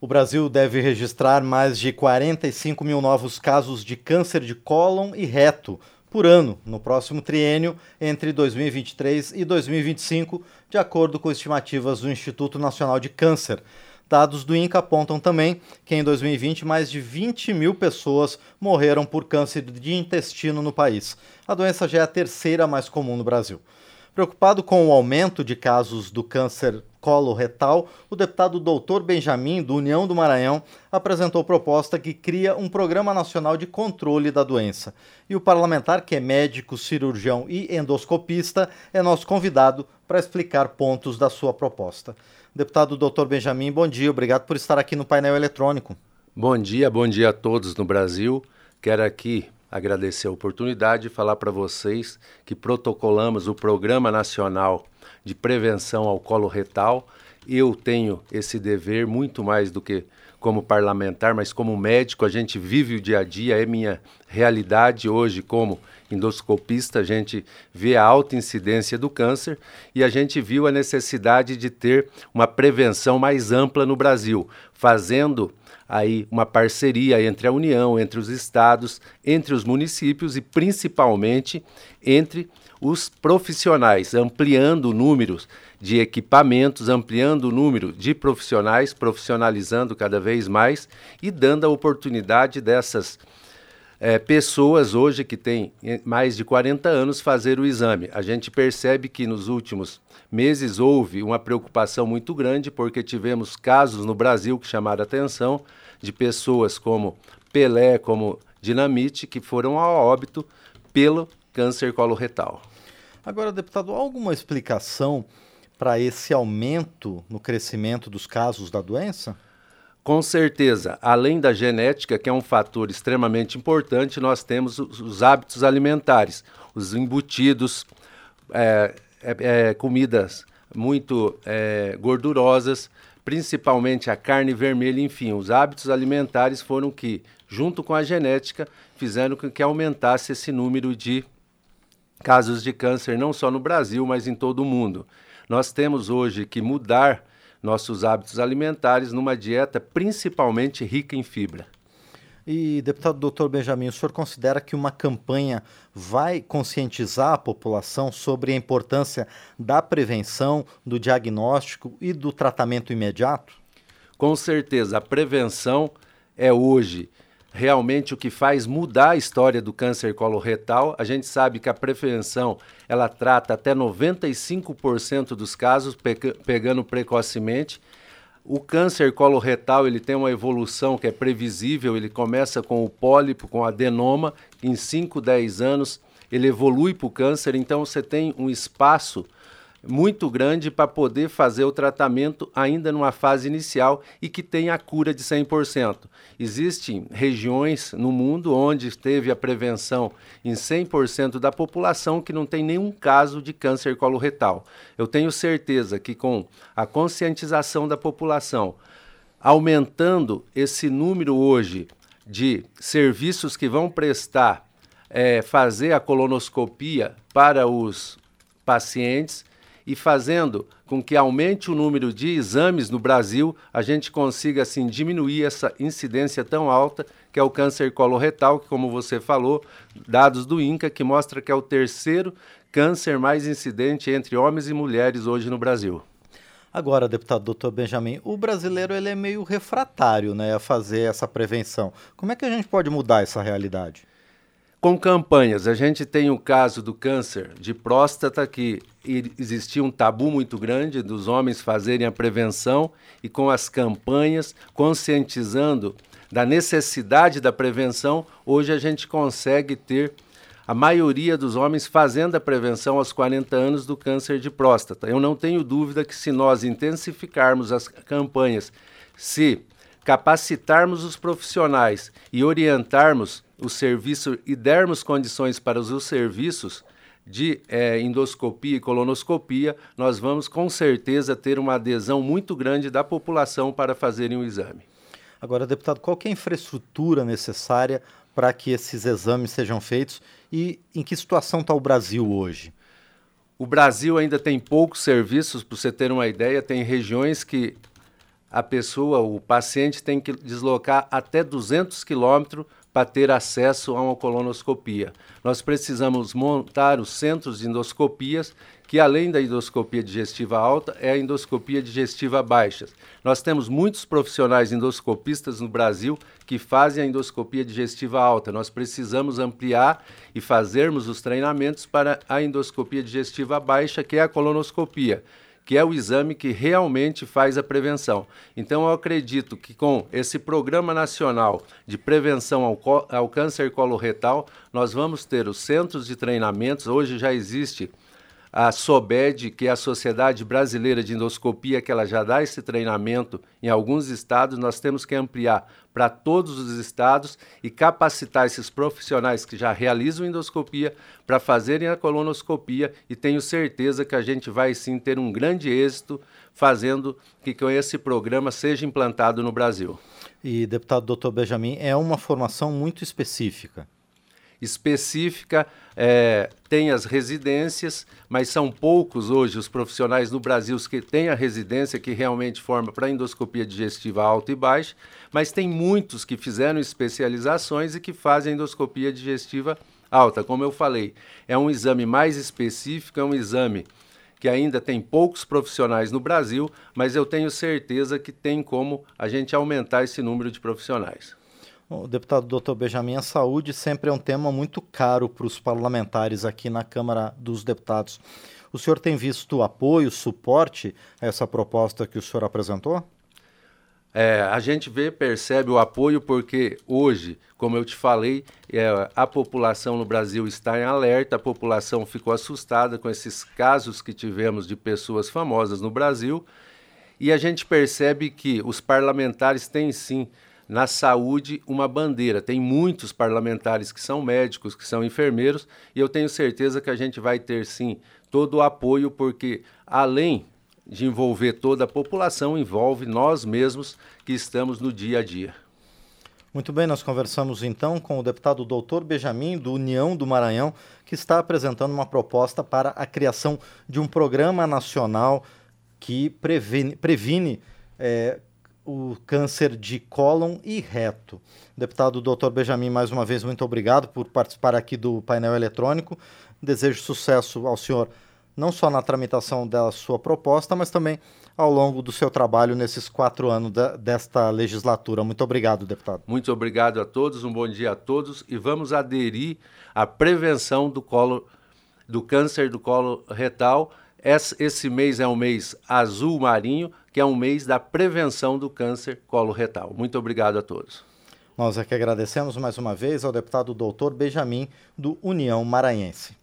O Brasil deve registrar mais de 45 mil novos casos de câncer de cólon e reto por ano no próximo triênio entre 2023 e 2025, de acordo com estimativas do Instituto Nacional de Câncer. Dados do INCA apontam também que em 2020 mais de 20 mil pessoas morreram por câncer de intestino no país. A doença já é a terceira mais comum no Brasil. Preocupado com o aumento de casos do câncer coloretal, o deputado Doutor Benjamin, do União do Maranhão, apresentou proposta que cria um Programa Nacional de Controle da Doença. E o parlamentar, que é médico, cirurgião e endoscopista, é nosso convidado para explicar pontos da sua proposta. Deputado Doutor Benjamin, bom dia, obrigado por estar aqui no painel eletrônico. Bom dia, bom dia a todos no Brasil. Quero aqui agradecer a oportunidade de falar para vocês que protocolamos o Programa Nacional de Prevenção ao Colo Retal. Eu tenho esse dever muito mais do que como parlamentar, mas como médico, a gente vive o dia a dia, é minha realidade hoje como endoscopista, a gente vê a alta incidência do câncer e a gente viu a necessidade de ter uma prevenção mais ampla no Brasil, fazendo aí uma parceria entre a União, entre os estados, entre os municípios e principalmente entre os profissionais, ampliando o número de equipamentos, ampliando o número de profissionais, profissionalizando cada vez mais e dando a oportunidade dessas é, pessoas hoje que têm mais de 40 anos fazer o exame. A gente percebe que nos últimos meses houve uma preocupação muito grande porque tivemos casos no Brasil que chamaram a atenção de pessoas como Pelé, como Dinamite, que foram a óbito pelo câncer coloretal. Agora, deputado, há alguma explicação para esse aumento no crescimento dos casos da doença? Com certeza, além da genética, que é um fator extremamente importante, nós temos os hábitos alimentares, os embutidos, é, é, é, comidas muito é, gordurosas, principalmente a carne vermelha, enfim, os hábitos alimentares foram que, junto com a genética, fizeram com que aumentasse esse número de casos de câncer, não só no Brasil, mas em todo o mundo. Nós temos hoje que mudar nossos hábitos alimentares numa dieta principalmente rica em fibra. E, deputado doutor Benjamin, o senhor considera que uma campanha vai conscientizar a população sobre a importância da prevenção, do diagnóstico e do tratamento imediato? Com certeza, a prevenção é hoje realmente o que faz mudar a história do câncer coloretal. A gente sabe que a prevenção ela trata até 95% dos casos, pegando precocemente. O câncer coloretal ele tem uma evolução que é previsível, ele começa com o pólipo, com adenoma, em 5, 10 anos ele evolui para o câncer, então você tem um espaço muito grande para poder fazer o tratamento ainda numa fase inicial e que tenha a cura de 100%. Existem regiões no mundo onde teve a prevenção em 100% da população que não tem nenhum caso de câncer coloretal. Eu tenho certeza que com a conscientização da população, aumentando esse número hoje de serviços que vão prestar, é, fazer a colonoscopia para os pacientes, e fazendo com que aumente o número de exames no Brasil, a gente consiga assim diminuir essa incidência tão alta que é o câncer coloretal, que como você falou, dados do INCA que mostra que é o terceiro câncer mais incidente entre homens e mulheres hoje no Brasil. Agora, deputado doutor Benjamin, o brasileiro ele é meio refratário né, a fazer essa prevenção. Como é que a gente pode mudar essa realidade? Com campanhas, a gente tem o caso do câncer de próstata, que existia um tabu muito grande dos homens fazerem a prevenção, e com as campanhas, conscientizando da necessidade da prevenção, hoje a gente consegue ter a maioria dos homens fazendo a prevenção aos 40 anos do câncer de próstata. Eu não tenho dúvida que se nós intensificarmos as campanhas, se capacitarmos os profissionais e orientarmos o serviço e dermos condições para os serviços de é, endoscopia e colonoscopia, nós vamos com certeza ter uma adesão muito grande da população para fazerem o exame. Agora, deputado, qual é a infraestrutura necessária para que esses exames sejam feitos e em que situação está o Brasil hoje? O Brasil ainda tem poucos serviços, para você ter uma ideia, tem regiões que a pessoa, o paciente tem que deslocar até 200 quilômetros para ter acesso a uma colonoscopia. Nós precisamos montar os centros de endoscopias, que além da endoscopia digestiva alta, é a endoscopia digestiva baixa. Nós temos muitos profissionais endoscopistas no Brasil que fazem a endoscopia digestiva alta. Nós precisamos ampliar e fazermos os treinamentos para a endoscopia digestiva baixa, que é a colonoscopia que é o exame que realmente faz a prevenção. Então, eu acredito que com esse Programa Nacional de Prevenção ao, ao Câncer Coloretal, nós vamos ter os centros de treinamentos. Hoje já existe a SOBED, que é a Sociedade Brasileira de Endoscopia, que ela já dá esse treinamento em alguns estados, nós temos que ampliar para todos os estados e capacitar esses profissionais que já realizam endoscopia para fazerem a colonoscopia e tenho certeza que a gente vai sim ter um grande êxito fazendo que com esse programa seja implantado no Brasil. E deputado Dr. Benjamin, é uma formação muito específica específica, é, tem as residências, mas são poucos hoje os profissionais no Brasil que têm a residência que realmente forma para endoscopia digestiva alta e baixa, mas tem muitos que fizeram especializações e que fazem endoscopia digestiva alta. Como eu falei, é um exame mais específico, é um exame que ainda tem poucos profissionais no Brasil, mas eu tenho certeza que tem como a gente aumentar esse número de profissionais. O deputado Dr. Benjamin, a saúde sempre é um tema muito caro para os parlamentares aqui na Câmara dos Deputados. O senhor tem visto apoio, suporte a essa proposta que o senhor apresentou? É, a gente vê, percebe o apoio porque hoje, como eu te falei, é, a população no Brasil está em alerta, a população ficou assustada com esses casos que tivemos de pessoas famosas no Brasil e a gente percebe que os parlamentares têm sim na saúde uma bandeira. Tem muitos parlamentares que são médicos, que são enfermeiros, e eu tenho certeza que a gente vai ter sim todo o apoio, porque além de envolver toda a população, envolve nós mesmos que estamos no dia a dia. Muito bem, nós conversamos então com o deputado doutor Benjamin, do União do Maranhão, que está apresentando uma proposta para a criação de um programa nacional que previne, previne é, o câncer de cólon e reto. Deputado Dr. Benjamin, mais uma vez, muito obrigado por participar aqui do painel eletrônico. Desejo sucesso ao senhor, não só na tramitação da sua proposta, mas também ao longo do seu trabalho nesses quatro anos da, desta legislatura. Muito obrigado, deputado. Muito obrigado a todos, um bom dia a todos e vamos aderir à prevenção do colo do câncer do colo retal esse mês é um mês azul marinho, que é um mês da prevenção do câncer coloretal. Muito obrigado a todos. Nós é que agradecemos mais uma vez ao deputado doutor Benjamin, do União Maranhense.